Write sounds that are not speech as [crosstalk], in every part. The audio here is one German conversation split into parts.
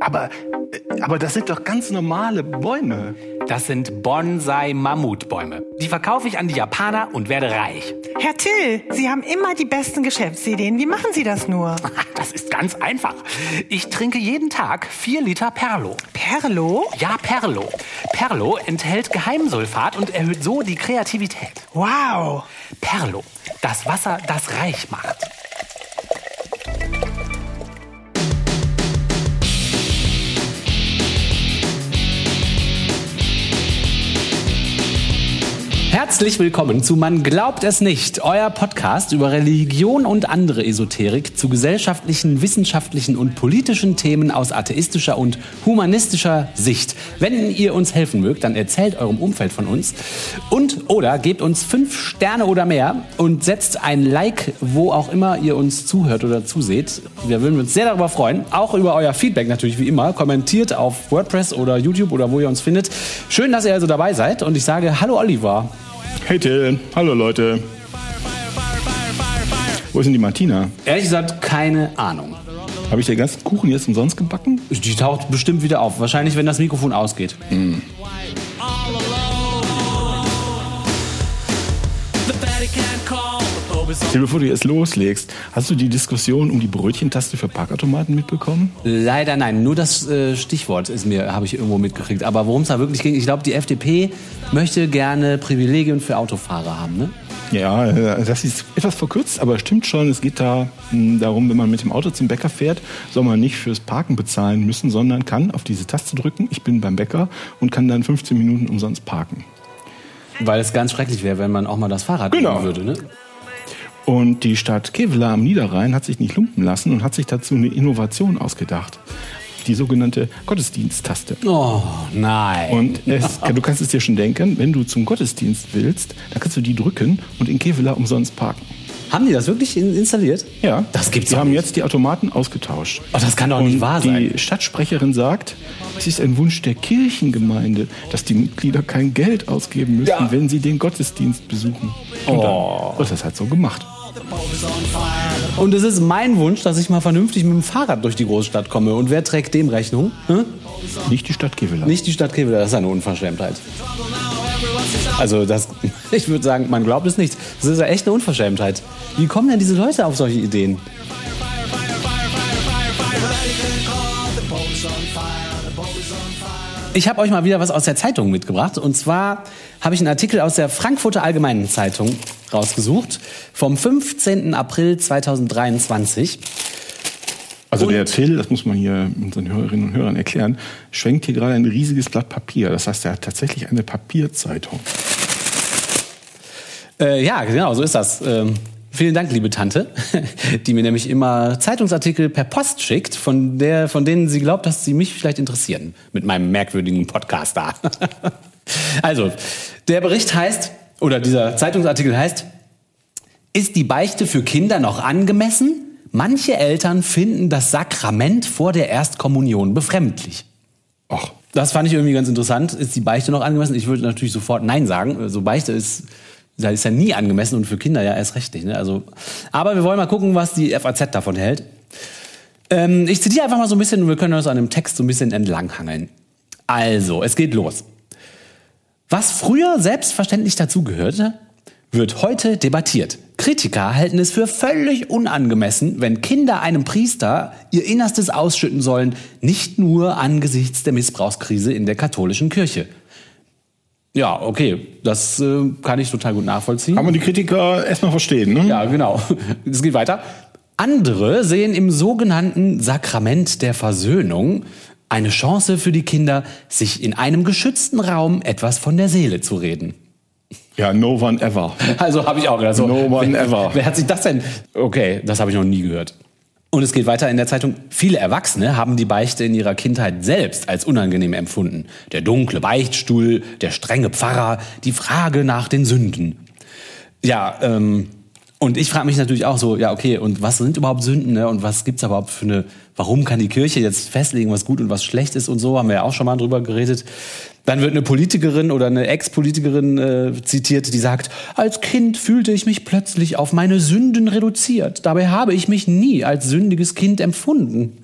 Aber, aber das sind doch ganz normale Bäume. Das sind Bonsai-Mammutbäume. Die verkaufe ich an die Japaner und werde reich. Herr Till, Sie haben immer die besten Geschäftsideen. Wie machen Sie das nur? [laughs] Das ist ganz einfach. Ich trinke jeden Tag vier Liter Perlo. Perlo? Ja, Perlo. Perlo enthält Geheimsulfat und erhöht so die Kreativität. Wow. Perlo, das Wasser, das reich macht. Herzlich willkommen zu Man glaubt es nicht, euer Podcast über Religion und andere Esoterik zu gesellschaftlichen, wissenschaftlichen und politischen Themen aus atheistischer und humanistischer Sicht. Wenn ihr uns helfen mögt, dann erzählt eurem Umfeld von uns und oder gebt uns fünf Sterne oder mehr und setzt ein Like, wo auch immer ihr uns zuhört oder zuseht. Wir würden uns sehr darüber freuen, auch über euer Feedback natürlich wie immer. Kommentiert auf WordPress oder YouTube oder wo ihr uns findet. Schön, dass ihr also dabei seid und ich sage Hallo Oliver. Hey Till, hallo Leute. Wo ist denn die Martina? Ehrlich gesagt, keine Ahnung. Habe ich den ganzen Kuchen jetzt umsonst gebacken? Die taucht bestimmt wieder auf. Wahrscheinlich, wenn das Mikrofon ausgeht. Mm. Till, bevor du jetzt loslegst, hast du die Diskussion um die Brötchentaste für Parkautomaten mitbekommen? Leider nein. Nur das äh, Stichwort ist mir, habe ich irgendwo mitgekriegt. Aber worum es da wirklich ging, ich glaube, die FDP möchte gerne Privilegien für Autofahrer haben, ne? Ja, äh, das ist etwas verkürzt, aber stimmt schon. Es geht da mh, darum, wenn man mit dem Auto zum Bäcker fährt, soll man nicht fürs Parken bezahlen müssen, sondern kann auf diese Taste drücken, ich bin beim Bäcker und kann dann 15 Minuten umsonst parken. Weil es ganz schrecklich wäre, wenn man auch mal das Fahrrad Genau. nehmen würde, ne? Und die Stadt Kevela am Niederrhein hat sich nicht lumpen lassen und hat sich dazu eine Innovation ausgedacht. Die sogenannte Gottesdiensttaste. Oh, nein. Und es, du kannst es dir schon denken, wenn du zum Gottesdienst willst, dann kannst du die drücken und in Kevela umsonst parken. haben die das wirklich in- installiert? Ja, Das gibt's Die haben nicht. jetzt die Automaten ausgetauscht. Oh, das kann doch Und nicht wahr sein. die Stadtsprecherin sagt, es ist ein Wunsch der Kirchengemeinde, dass die Mitglieder kein Geld ausgeben müssen, Ja. wenn sie den Gottesdienst besuchen. Und Oh. dann wird das halt so gemacht. Und es ist mein Wunsch, dass ich mal vernünftig mit dem Fahrrad durch die Großstadt komme. Und wer trägt dem Rechnung? Hm? Nicht die Stadt Kevela. Nicht die Stadt Kevela, das ist eine Unverschämtheit. Also das, [laughs] ich würde sagen, man glaubt es nicht. Das ist ja echt eine Unverschämtheit. Wie kommen denn diese Leute auf solche Ideen? Ich habe euch mal wieder was aus der Zeitung mitgebracht. Und zwar habe ich einen Artikel aus der Frankfurter Allgemeinen Zeitung rausgesucht vom 15. April 2023. Also Und- der Till, das muss man hier unseren Hörerinnen und Hörern erklären, schwenkt hier gerade ein riesiges Blatt Papier. Das heißt, er hat tatsächlich eine Papierzeitung. Äh, ja, genau, so ist das. Ähm, vielen Dank, liebe Tante, [laughs] die mir nämlich immer Zeitungsartikel per Post schickt, von, der, von denen sie glaubt, dass sie mich vielleicht interessieren. Mit meinem merkwürdigen Podcast da. [laughs] also, der Bericht heißt, oder dieser Zeitungsartikel heißt, ist die Beichte für Kinder noch angemessen? Manche Eltern finden das Sakrament vor der Erstkommunion befremdlich. Ach, Das fand ich irgendwie ganz interessant. Ist die Beichte noch angemessen? Ich würde natürlich sofort Nein sagen. Also Beichte ist, da ist ja nie angemessen und für Kinder ja erst recht nicht. Ne? Also, aber wir wollen mal gucken, was die FAZ davon hält. Ähm, ich zitiere einfach mal so ein bisschen und wir können uns an dem Text so ein bisschen entlanghangeln. Also, es geht los. Was früher selbstverständlich dazugehörte, wird heute debattiert. Kritiker halten es für völlig unangemessen, wenn Kinder einem Priester ihr Innerstes ausschütten sollen, nicht nur angesichts der Missbrauchskrise in der katholischen Kirche. Ja, okay, das äh, kann ich total gut nachvollziehen. kann man die Kritiker erstmal verstehen, ne? Ja, genau. [laughs] Es geht weiter. Andere sehen im sogenannten Sakrament der Versöhnung eine Chance für die Kinder, sich in einem geschützten Raum etwas von der Seele zu reden. Ja, no one ever. Also habe ich auch gedacht. So, No one wer, ever. Wer hat sich das denn? Okay, das habe ich noch nie gehört. Und es geht weiter in der Zeitung. Viele Erwachsene haben die Beichte in ihrer Kindheit selbst als unangenehm empfunden. Der dunkle Beichtstuhl, der strenge Pfarrer, die Frage nach den Sünden. Ja, ähm, und ich frage mich natürlich auch so, ja, okay, und was sind überhaupt Sünden, ne? Und was gibt's überhaupt für eine, warum kann die Kirche jetzt festlegen, was gut und was schlecht ist und so, haben wir ja auch schon mal drüber geredet. Dann wird eine Politikerin oder eine Ex-Politikerin äh, zitiert, die sagt, als Kind fühlte ich mich plötzlich auf meine Sünden reduziert. Dabei habe ich mich nie als sündiges Kind empfunden.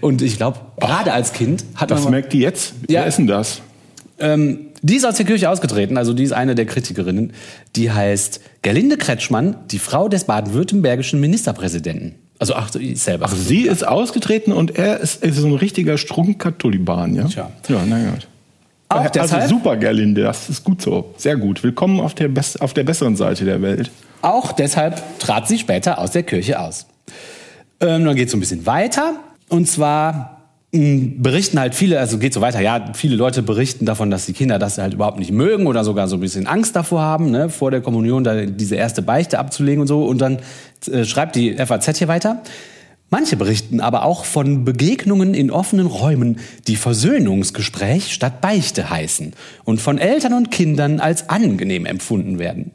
Und ich glaube, gerade als Kind hat Das man. merkt die jetzt? Ja. Wer ist denn das? Ähm, die ist aus der Kirche ausgetreten, also die ist eine der Kritikerinnen. Die heißt Gerlinde Kretschmann, die Frau des baden-württembergischen Ministerpräsidenten. Also ach, selber. Sie ist ausgetreten und er ist, ist so ein richtiger Strunker-Taliban, ja? Tja. Ja, na gut. Auch also deshalb- super, Gerlinde, das ist gut so. Sehr gut. Willkommen auf der, best, auf der besseren Seite der Welt. Auch deshalb trat sie später aus der Kirche aus. Ähm, dann geht es so ein bisschen weiter. Und zwar berichten halt viele, also geht so weiter, ja, viele Leute berichten davon, dass die Kinder das halt überhaupt nicht mögen oder sogar so ein bisschen Angst davor haben, ne, vor der Kommunion da diese erste Beichte abzulegen und so. Und dann äh, schreibt die FAZ hier weiter. Manche berichten aber auch von Begegnungen in offenen Räumen, die Versöhnungsgespräch statt Beichte heißen und von Eltern und Kindern als angenehm empfunden werden.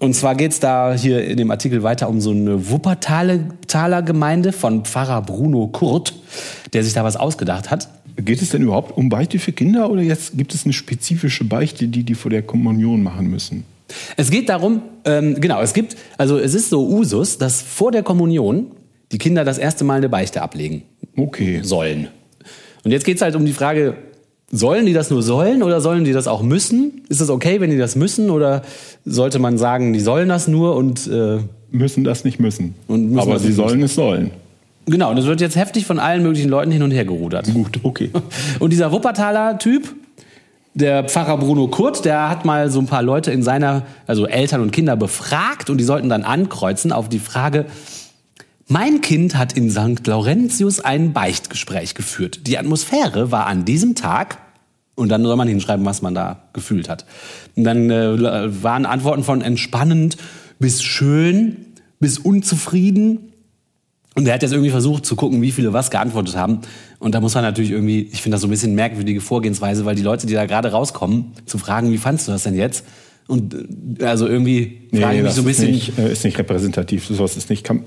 Und zwar geht's da hier in dem Artikel weiter um so eine Wuppertaler Gemeinde von Pfarrer Bruno Kurt, der sich da was ausgedacht hat. Geht es denn überhaupt um Beichte für Kinder oder jetzt gibt es eine spezifische Beichte, die die vor der Kommunion machen müssen? Es geht darum, ähm, genau, es gibt, also es ist so Usus, dass vor der Kommunion die Kinder das erste Mal eine Beichte ablegen Okay. sollen. Und jetzt geht's halt um die Frage, sollen die das nur sollen oder sollen die das auch müssen? Ist es okay, wenn die das müssen oder sollte man sagen, die sollen das nur und äh, Müssen das nicht müssen. Müssen Aber das sie sollen es sollen. genau, und das wird jetzt heftig von allen möglichen Leuten hin und her gerudert. Gut, okay. [laughs] Und dieser Wuppertaler Typ, der Pfarrer Bruno Kurt, der hat mal so ein paar Leute in seiner, also Eltern und Kinder befragt und die sollten dann ankreuzen auf die Frage, mein Kind hat in St. Laurentius ein Beichtgespräch geführt. Die Atmosphäre war an diesem Tag, und dann soll man hinschreiben, was man da gefühlt hat. Und dann äh, waren Antworten von entspannend bis schön bis unzufrieden. Und er hat jetzt irgendwie versucht zu gucken, wie viele was geantwortet haben. Und da muss man natürlich irgendwie, ich finde das so ein bisschen merkwürdige Vorgehensweise, weil die Leute, die da gerade rauskommen, zu fragen, wie fandst du das denn jetzt? Und äh, also irgendwie frage ich mich so ein bisschen. Ist nicht, äh, ist nicht repräsentativ. Sowas ist nicht. Kann,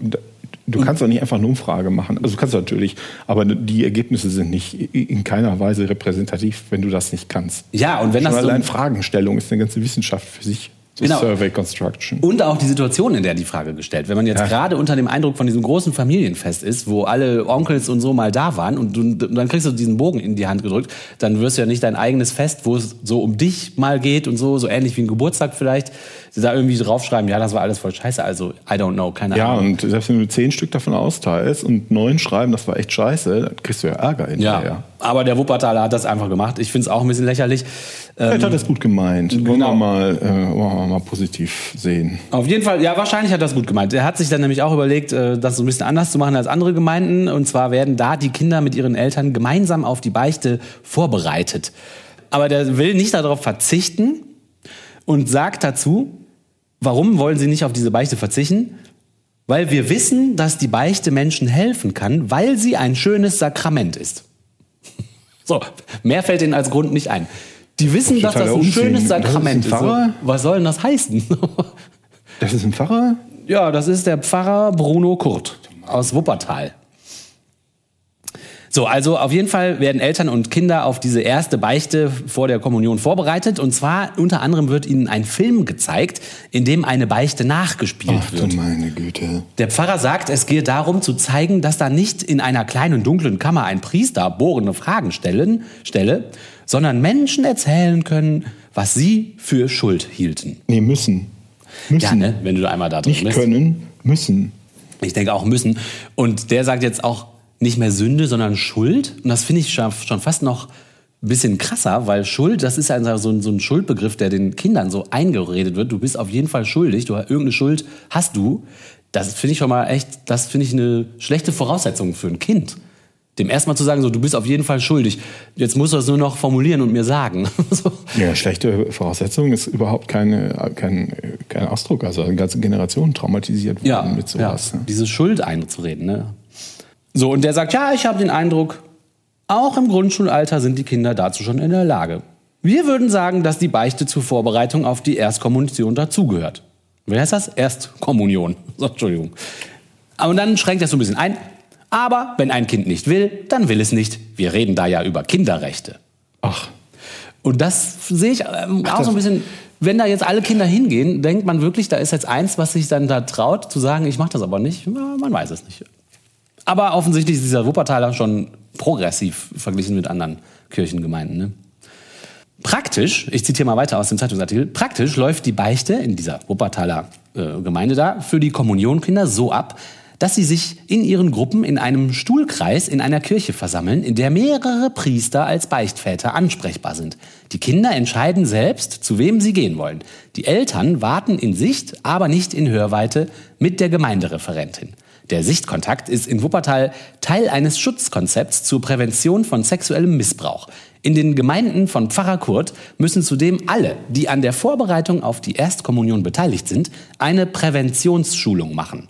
du kannst doch nicht einfach eine Umfrage machen. Also du kannst natürlich, aber die Ergebnisse sind nicht in keiner Weise repräsentativ, wenn du das nicht kannst. Ja, und wenn Schon das so, allein Fragenstellung ist eine ganze Wissenschaft für sich. So Genau. Survey Construction. Und auch die Situation, in der die Frage gestellt. Wenn man jetzt Ja. gerade unter dem Eindruck von diesem großen Familienfest ist, wo alle Onkels und so mal da waren und, du, und dann kriegst du diesen Bogen in die Hand gedrückt, dann wirst du ja nicht dein eigenes Fest, wo es so um dich mal geht und so, so ähnlich wie ein Geburtstag vielleicht, da irgendwie draufschreiben, ja, das war alles voll scheiße, also I don't know, keine Ja, Ahnung. und selbst wenn du zehn Stück davon austeilst und neun schreiben, das war echt scheiße, dann kriegst du ja Ärger hinterher. Ja, aber der Wuppertaler hat das einfach gemacht. Ich finde es auch ein bisschen lächerlich. Vielleicht hat es gut gemeint. Wollen genau. wir mal, äh, wollen wir mal positiv sehen. Auf jeden Fall, ja, wahrscheinlich hat er das gut gemeint. Er hat sich dann nämlich auch überlegt, äh, das so ein bisschen anders zu machen als andere Gemeinden. Und zwar werden da die Kinder mit ihren Eltern gemeinsam auf die Beichte vorbereitet. Aber der will nicht darauf verzichten und sagt dazu, warum wollen sie nicht auf diese Beichte verzichten? Weil wir wissen, dass die Beichte Menschen helfen kann, weil sie ein schönes Sakrament ist. So, mehr fällt ihnen als Grund nicht ein. Die wissen, dass das ein Unsinn. schönes Das ist ein Sakrament ist. Was soll denn das heißen? Das ist ein Pfarrer? Ja, das ist der Pfarrer Bruno Kurt aus Wuppertal. So, also auf jeden Fall werden Eltern und Kinder auf diese erste Beichte vor der Kommunion vorbereitet. Und zwar unter anderem wird ihnen ein Film gezeigt, in dem eine Beichte nachgespielt Ach du wird. meine Güte. Der Pfarrer sagt, es gehe darum zu zeigen, dass da nicht in einer kleinen dunklen Kammer ein Priester bohrende Fragen stellen, stelle, sondern Menschen erzählen können, was sie für Schuld hielten. Nee, müssen. Müssen. Ja, ne? wenn du da einmal da drin Nicht bist. können, müssen. Ich denke auch müssen. Und der sagt jetzt auch nicht mehr Sünde, sondern Schuld. Und das finde ich schon, fast noch ein bisschen krasser, weil Schuld, das ist ja so ein, so ein Schuldbegriff, der den Kindern so eingeredet wird. Du bist auf jeden Fall schuldig, du irgendeine Schuld hast du. Das finde ich schon mal echt, das finde ich eine schlechte Voraussetzung für ein Kind. Dem erstmal zu sagen, so, du bist auf jeden Fall schuldig. Jetzt musst du das nur noch formulieren und mir sagen. [laughs] so. Ja, schlechte Voraussetzung ist überhaupt keine, kein, kein Ausdruck. Also eine ganze Generation traumatisiert worden ja, mit sowas. ja, ne? diese Schuld einzureden. Ne? So, und der sagt, ja, ich habe den Eindruck, auch im Grundschulalter sind die Kinder dazu schon in der Lage. Wir würden sagen, dass die Beichte zur Vorbereitung auf die Erstkommunion dazugehört. Wie heißt das? Erstkommunion. [laughs] So, Entschuldigung. Aber dann schränkt das so ein bisschen ein. Aber wenn ein Kind nicht will, dann will es nicht. Wir reden da ja über Kinderrechte. Ach, Und das sehe ich ähm, auch das- so ein bisschen, wenn da jetzt alle Kinder hingehen, denkt man wirklich, da ist jetzt eins, was sich dann da traut, zu sagen, ich mache das aber nicht. Ja, man weiß es nicht. Aber offensichtlich ist dieser Wuppertaler schon progressiv verglichen mit anderen Kirchengemeinden. Ne? Praktisch, ich zitiere mal weiter aus dem Zeitungsartikel, praktisch läuft die Beichte in dieser Wuppertaler äh, Gemeinde da für die Kommunionkinder so ab, dass sie sich in ihren Gruppen in einem Stuhlkreis in einer Kirche versammeln, in der mehrere Priester als Beichtväter ansprechbar sind. Die Kinder entscheiden selbst, zu wem sie gehen wollen. Die Eltern warten in Sicht, aber nicht in Hörweite mit der Gemeindereferentin. Der Sichtkontakt ist in Wuppertal Teil eines Schutzkonzepts zur Prävention von sexuellem Missbrauch. In den Gemeinden von Pfarrer Kurt müssen zudem alle, die an der Vorbereitung auf die Erstkommunion beteiligt sind, eine Präventionsschulung machen.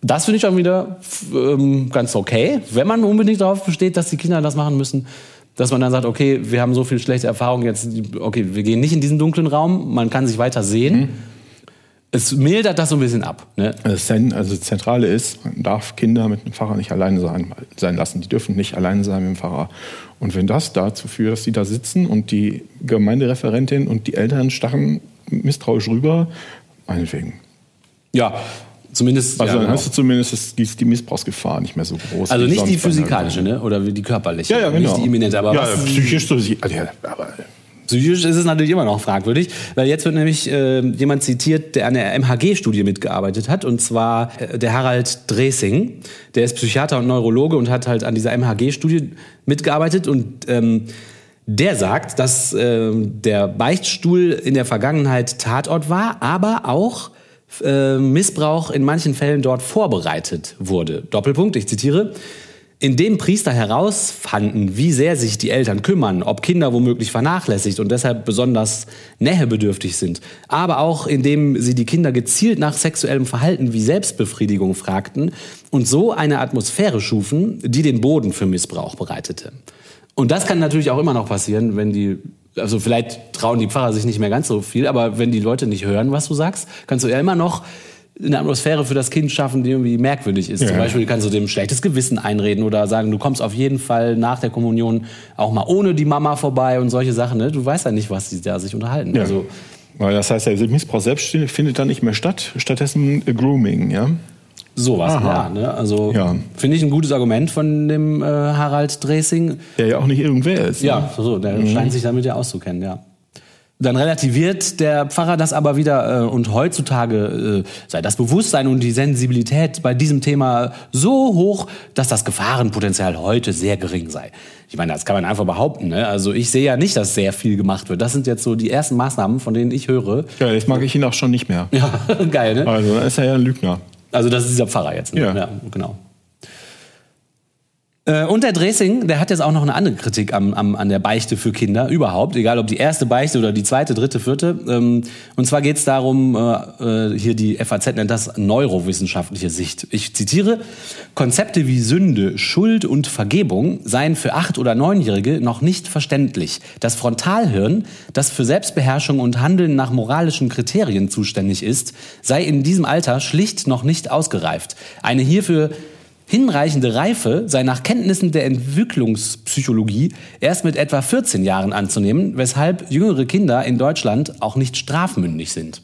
Das finde ich schon wieder ähm, ganz okay, wenn man unbedingt darauf besteht, dass die Kinder das machen müssen. Dass man dann sagt, okay, wir haben so viel schlechte Erfahrungen jetzt, okay, wir gehen nicht in diesen dunklen Raum, man kann sich weiter sehen. Mhm. Es mildert das so ein bisschen ab. Ne? Also, das Zentrale ist, man darf Kinder mit dem Pfarrer nicht alleine sein, sein lassen. Die dürfen nicht alleine sein mit dem Pfarrer. Und wenn das dazu führt, dass die da sitzen und die Gemeindereferentin und die Eltern stachen misstrauisch rüber, meinetwegen. Ja, Zumindest. Also dann ja, hast du zumindest ist die Missbrauchsgefahr nicht mehr so groß. Also nicht die physikalische, ne? Oder die körperliche. Ja, ja, genau. Nicht die imminente, aber ja, was, psychisch so. Also, ja, aber Psychisch ist es natürlich immer noch fragwürdig, weil jetzt wird nämlich äh, jemand zitiert, der an der MHG-Studie mitgearbeitet hat, und zwar äh, der Harald Dresing. Der ist Psychiater und Neurologe und hat halt an dieser MHG-Studie mitgearbeitet und ähm, der sagt, dass äh, der Beichtstuhl in der Vergangenheit Tatort war, aber auch äh, Missbrauch in manchen Fällen dort vorbereitet wurde. Doppelpunkt, ich zitiere. Indem Priester herausfanden, wie sehr sich die Eltern kümmern, ob Kinder womöglich vernachlässigt und deshalb besonders nähebedürftig sind, aber auch indem sie die Kinder gezielt nach sexuellem Verhalten wie Selbstbefriedigung fragten und so eine Atmosphäre schufen, die den Boden für Missbrauch bereitete. Und das kann natürlich auch immer noch passieren, wenn die also vielleicht trauen die Pfarrer sich nicht mehr ganz so viel, aber wenn die Leute nicht hören, was du sagst, kannst du ja immer noch eine Atmosphäre für das Kind schaffen, die irgendwie merkwürdig ist. Ja. Zum Beispiel kannst du dem schlechtes Gewissen einreden oder sagen, du kommst auf jeden Fall nach der Kommunion auch mal ohne die Mama vorbei und solche Sachen. Ne? Du weißt ja nicht, was die da sich unterhalten. Ja. Also, Weil das heißt, der Missbrauch selbst findet dann nicht mehr statt, stattdessen Grooming, ja? Sowas, Aha. ja. Ne? Also ja. finde ich ein gutes Argument von dem äh, Harald Dresing. Der ja auch nicht irgendwer ist. Ne? Ja, so, der mhm. scheint sich damit ja auszukennen, ja. Dann relativiert der Pfarrer das aber wieder äh, und heutzutage äh, sei das Bewusstsein und die Sensibilität bei diesem Thema so hoch, dass das Gefahrenpotenzial heute sehr gering sei. Ich meine, das kann man einfach behaupten. Ne? Also ich sehe ja nicht, dass sehr viel gemacht wird. Das sind jetzt so die ersten Maßnahmen, von denen ich höre. Ja, jetzt mag ich ihn auch schon nicht mehr. [laughs] Ja, geil, ne? Also ist er ja ein Lügner. Also das ist dieser Pfarrer jetzt. Ne? Ja. ja, genau. Äh, und der Dressing, der hat jetzt auch noch eine andere Kritik am, am, an der Beichte für Kinder überhaupt, egal ob die erste Beichte oder die zweite, dritte, vierte. Ähm, und zwar geht es darum, äh, äh hier die FAZ nennt das neurowissenschaftliche Sicht. Ich zitiere, Konzepte wie Sünde, Schuld und Vergebung seien für acht- oder neunjährige noch nicht verständlich. Das Frontalhirn, das für Selbstbeherrschung und Handeln nach moralischen Kriterien zuständig ist, sei in diesem Alter schlicht noch nicht ausgereift. Eine hierfür hinreichende Reife sei nach Kenntnissen der Entwicklungspsychologie erst mit etwa 14 Jahren anzunehmen, weshalb jüngere Kinder in Deutschland auch nicht strafmündig sind.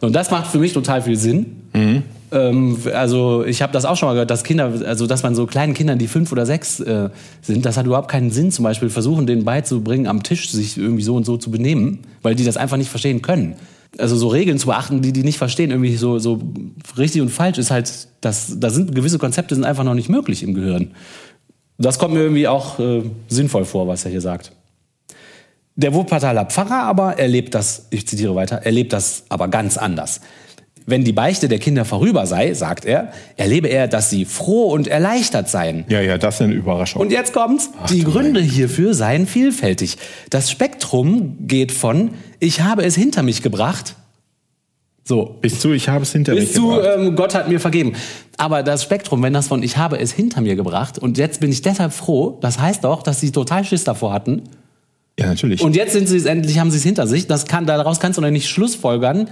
Und das macht für mich total viel Sinn. Mhm. Ähm, also ich habe das auch schon mal gehört, dass Kinder, also dass man so kleinen Kindern, die fünf oder sechs äh, sind, das hat überhaupt keinen Sinn. Zum Beispiel versuchen, denen beizubringen, am Tisch sich irgendwie so und so zu benehmen, weil die das einfach nicht verstehen können also so Regeln zu beachten, die die nicht verstehen, irgendwie so, so richtig und falsch ist halt, das, da sind gewisse Konzepte sind einfach noch nicht möglich im Gehirn. Das kommt mir irgendwie auch äh, sinnvoll vor, was er hier sagt. Der Wuppertaler Pfarrer aber erlebt das, ich zitiere weiter, erlebt das aber ganz anders. Wenn die Beichte der Kinder vorüber sei, sagt er, erlebe er, dass sie froh und erleichtert seien. Ja, ja, das ist eine Überraschung. Und jetzt kommt's. Ach, die Gründe hierfür seien vielfältig. Das Spektrum geht von ich habe es hinter mich gebracht. So. Bis zu, ich habe es hinter bis mich zu, gebracht. Ähm, Gott hat mir vergeben. Aber das Spektrum, wenn das von ich habe es hinter mir gebracht und jetzt bin ich deshalb froh, das heißt doch, dass sie total Schiss davor hatten. Ja, natürlich. Und jetzt sind sie es endlich, haben sie es hinter sich. Das kann, daraus kannst du doch nicht schlussfolgern,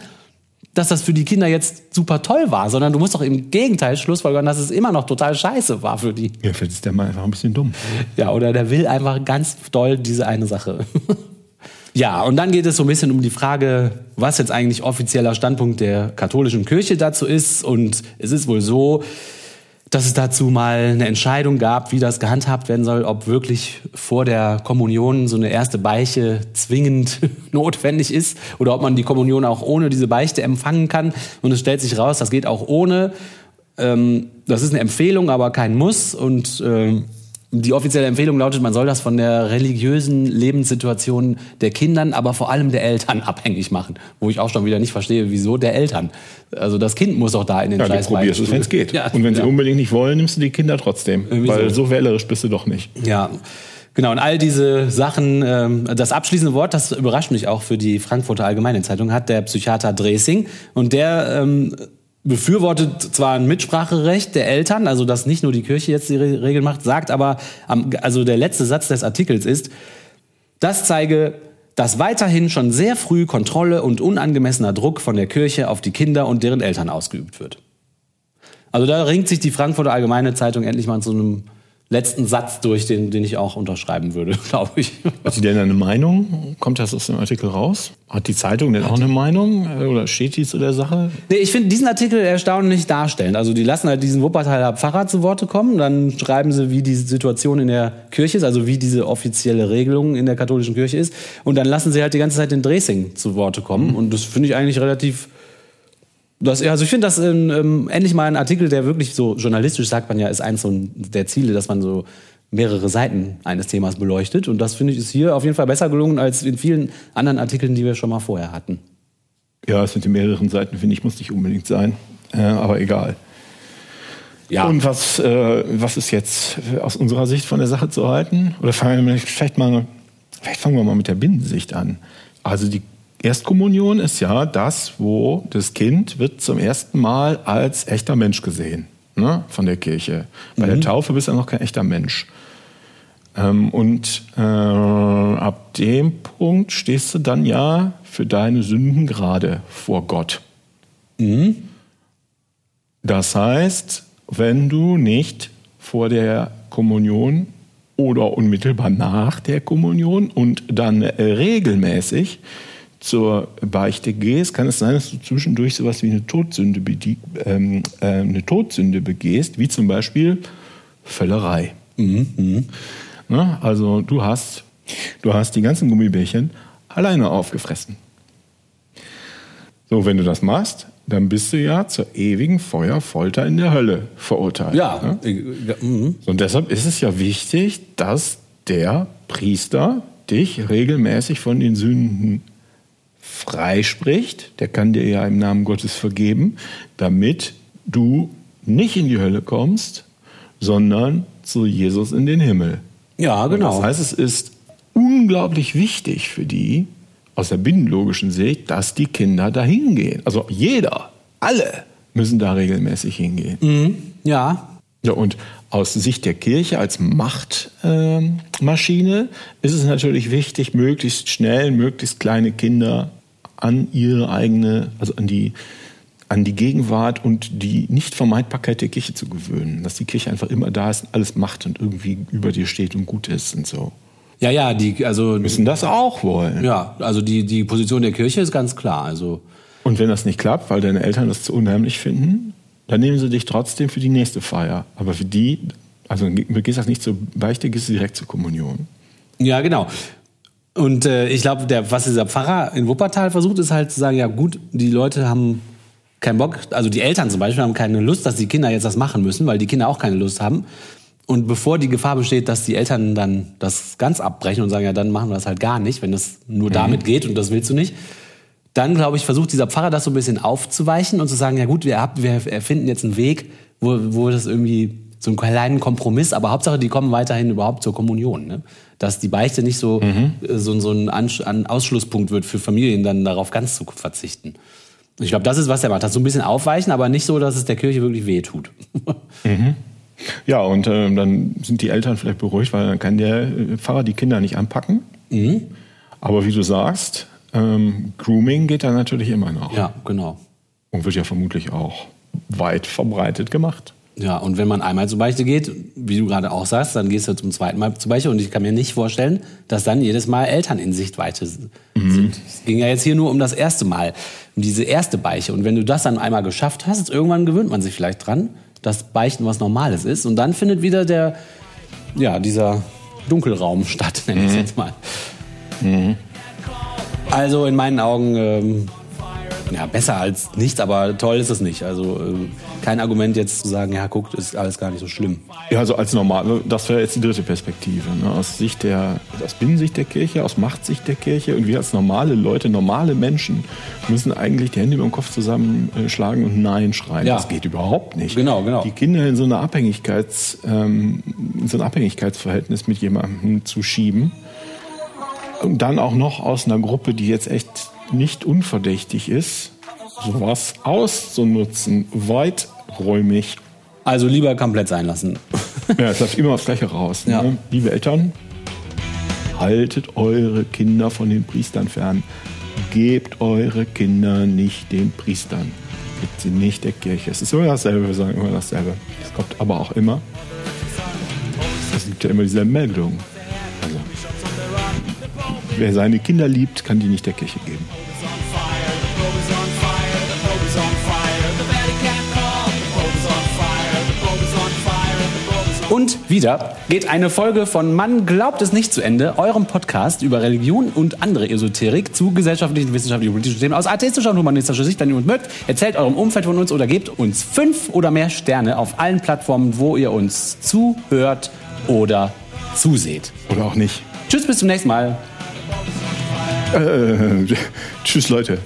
dass das für die Kinder jetzt super toll war, sondern du musst doch im Gegenteil schlussfolgern, dass es immer noch total scheiße war für die. Ja, vielleicht ist der mal einfach ein bisschen dumm. Ja, oder der will einfach ganz doll diese eine Sache. [laughs] ja, und dann geht es so ein bisschen um die Frage, was jetzt eigentlich offizieller Standpunkt der katholischen Kirche dazu ist. Und es ist wohl so, dass es dazu mal eine Entscheidung gab, wie das gehandhabt werden soll, ob wirklich vor der Kommunion so eine erste Beiche zwingend [laughs] notwendig ist oder ob man die Kommunion auch ohne diese Beichte empfangen kann. Und es stellt sich raus, das geht auch ohne. Ähm, das ist eine Empfehlung, aber kein Muss. Und ähm, die offizielle Empfehlung lautet, man soll das von der religiösen Lebenssituation der Kindern, aber vor allem der Eltern [laughs] abhängig machen. Wo ich auch schon wieder nicht verstehe, wieso der Eltern. Also das Kind muss auch da in den Ja, du Scheiß probierst es, wenn es geht. Ja, und wenn ja. sie unbedingt nicht wollen, nimmst du die Kinder trotzdem. Irgendwie weil so. so wählerisch bist du doch nicht. Ja, genau. Und all diese Sachen, ähm, das abschließende Wort, das überrascht mich auch für die Frankfurter Allgemeine Zeitung, hat der Psychiater Dresing. Und der ähm, befürwortet zwar ein Mitspracherecht der Eltern, also dass nicht nur die Kirche jetzt die Re Regeln macht, sagt aber, also der letzte Satz des Artikels ist, das zeige, dass weiterhin schon sehr früh Kontrolle und unangemessener Druck von der Kirche auf die Kinder und deren Eltern ausgeübt wird. Also da ringt sich die Frankfurter Allgemeine Zeitung endlich mal zu einem letzten Satz durch, den, den ich auch unterschreiben würde, [laughs] glaube ich. Hat sie denn eine Meinung? Kommt das aus dem Artikel raus? Hat die Zeitung denn auch eine Meinung? Äh, Oder steht die zu der Sache? Nee, ich finde diesen Artikel erstaunlich darstellend. Also die lassen halt diesen Wuppertaler Pfarrer zu Worte kommen, dann schreiben sie, wie die Situation in der Kirche ist, also wie diese offizielle Regelung in der katholischen Kirche ist. Und dann lassen sie halt die ganze Zeit den Dresing zu Worte kommen. Und das finde ich eigentlich relativ das, also ich finde das ähm, ähm, endlich mal ein Artikel, der wirklich so journalistisch sagt man ja, ist eins so der Ziele, dass man so mehrere Seiten eines Themas beleuchtet. Und das finde ich ist hier auf jeden Fall besser gelungen als in vielen anderen Artikeln, die wir schon mal vorher hatten. Ja, es sind die mehreren Seiten, finde ich, muss nicht unbedingt sein. Äh, aber egal. Ja. Und was, äh, was ist jetzt aus unserer Sicht von der Sache zu halten? Oder fangen wir vielleicht mal, vielleicht fangen wir mal mit der Binnensicht an. Also die Erstkommunion ist ja das, wo das Kind wird zum ersten Mal als echter Mensch gesehen ne, von der Kirche. Bei der Taufe bist du noch kein echter Mensch. Ähm, und äh, ab dem Punkt stehst du dann ja für deine Sünden gerade vor Gott. Das heißt, wenn du nicht vor der Kommunion oder unmittelbar nach der Kommunion und dann regelmäßig zur Beichte gehst, kann es sein, dass du zwischendurch sowas wie eine Todsünde, ähm, äh, eine Todsünde begehst, wie zum Beispiel Völlerei. Ne? Also du hast, du hast die ganzen Gummibärchen alleine aufgefressen. So, wenn du das machst, dann bist du ja zur ewigen Feuerfolter in der Hölle verurteilt. Ja, ne? äh, ja, mhm. Und deshalb ist es ja wichtig, dass der Priester dich regelmäßig von den Sünden freispricht. Der kann dir ja im Namen Gottes vergeben, damit du nicht in die Hölle kommst, sondern zu Jesus in den Himmel. ja genau. Das heißt, es ist unglaublich wichtig für die, aus der binnenlogischen Sicht, dass die Kinder da hingehen. Also jeder, alle müssen da regelmäßig hingehen. ja, Ja, und aus Sicht der Kirche als Machtmaschine Maschine ist es natürlich wichtig, möglichst schnell, möglichst kleine Kinder an ihre eigene, also an die, an die Gegenwart und die Nichtvermeidbarkeit der Kirche zu gewöhnen. Dass die Kirche einfach immer da ist, alles macht und irgendwie über dir steht und gut ist und so. ja, ja, die, also, Müssen das auch wollen. ja, also die, die Position der Kirche ist ganz klar. Also, Und wenn das nicht klappt, weil deine Eltern das zu unheimlich finden, dann nehmen sie dich trotzdem für die nächste Feier. Aber für die, also du gehst das nicht zur Beichte, gehst du direkt zur Kommunion. ja, genau. Und äh, ich glaube, der, was dieser Pfarrer in Wuppertal versucht, ist halt zu sagen, ja gut, die Leute haben keinen Bock, also die Eltern zum Beispiel haben keine Lust, dass die Kinder jetzt das machen müssen, weil die Kinder auch keine Lust haben. Und bevor die Gefahr besteht, dass die Eltern dann das ganz abbrechen und sagen, ja, dann machen wir das halt gar nicht, wenn das nur damit geht und das willst du nicht, dann, glaube ich, versucht dieser Pfarrer das so ein bisschen aufzuweichen und zu sagen, ja gut, wir, habt, wir erfinden jetzt einen Weg, wo, wo das irgendwie so einen kleinen Kompromiss, aber Hauptsache, die kommen weiterhin überhaupt zur Kommunion. Ne? Dass die Beichte nicht so, äh, so, so ein Ansch ein Ausschlusspunkt wird für Familien, dann darauf ganz zu verzichten. Ich glaube, das ist, was er macht. Das so ein bisschen aufweichen, aber nicht so, dass es der Kirche wirklich wehtut. [laughs] Ja, und äh, dann sind die Eltern vielleicht beruhigt, weil dann kann der äh, Pfarrer die Kinder nicht anpacken. Aber wie du sagst, ähm, Grooming geht da natürlich immer noch. ja, genau. Und wird ja vermutlich auch weit verbreitet gemacht. Ja, und wenn man einmal zur Beichte geht, wie du gerade auch sagst, dann gehst du zum zweiten Mal zur Beichte. Und ich kann mir nicht vorstellen, dass dann jedes Mal Eltern in Sichtweite sind. Es ging ja jetzt hier nur um das erste Mal, um diese erste Beiche. Und wenn du das dann einmal geschafft hast, irgendwann gewöhnt man sich vielleicht dran. dass Beichten was Normales ist. Und dann findet wieder der, ja, dieser Dunkelraum statt, nenne ich es jetzt mal. Also in meinen Augen, ähm, ja, besser als nichts, aber toll ist es nicht. Also ähm, kein Argument jetzt zu sagen, ja, guckt, ist alles gar nicht so schlimm. Ja, also als normal, das wäre jetzt die dritte Perspektive. Ne? Aus Sicht der, aus Binnensicht der Kirche, aus Machtsicht der Kirche und wir als normale Leute, normale Menschen müssen eigentlich die Hände über den Kopf zusammenschlagen und Nein schreien. Ja. Das geht überhaupt nicht. Genau, genau. Die Kinder in so eine Abhängigkeits, ähm, in so ein Abhängigkeitsverhältnis mit jemandem zu schieben und dann auch noch aus einer Gruppe, die jetzt echt nicht unverdächtig ist, sowas auszunutzen, weiträumig Also lieber komplett sein lassen. ja, es läuft immer aufs Gleiche raus. Ja. Ne? Liebe Eltern, haltet eure Kinder von den Priestern fern. Gebt eure Kinder nicht den Priestern. Gebt sie nicht der Kirche. Es ist immer dasselbe, wir sagen immer dasselbe. Es kommt aber auch immer. Es gibt ja immer diese Meldung. Wer seine Kinder liebt, kann die nicht der Kirche geben. Und wieder geht eine Folge von Man glaubt es nicht zu Ende, eurem Podcast über Religion und andere Esoterik zu gesellschaftlichen, wissenschaftlichen und politischen Themen aus atheistischer und humanistischer Sicht, wenn ihr uns mögt. Erzählt eurem Umfeld von uns oder gebt uns fünf oder mehr Sterne auf allen Plattformen, wo ihr uns zuhört oder zuseht. Oder auch nicht. Tschüss, bis zum nächsten Mal. Äh, [laughs] tschüss, Leute.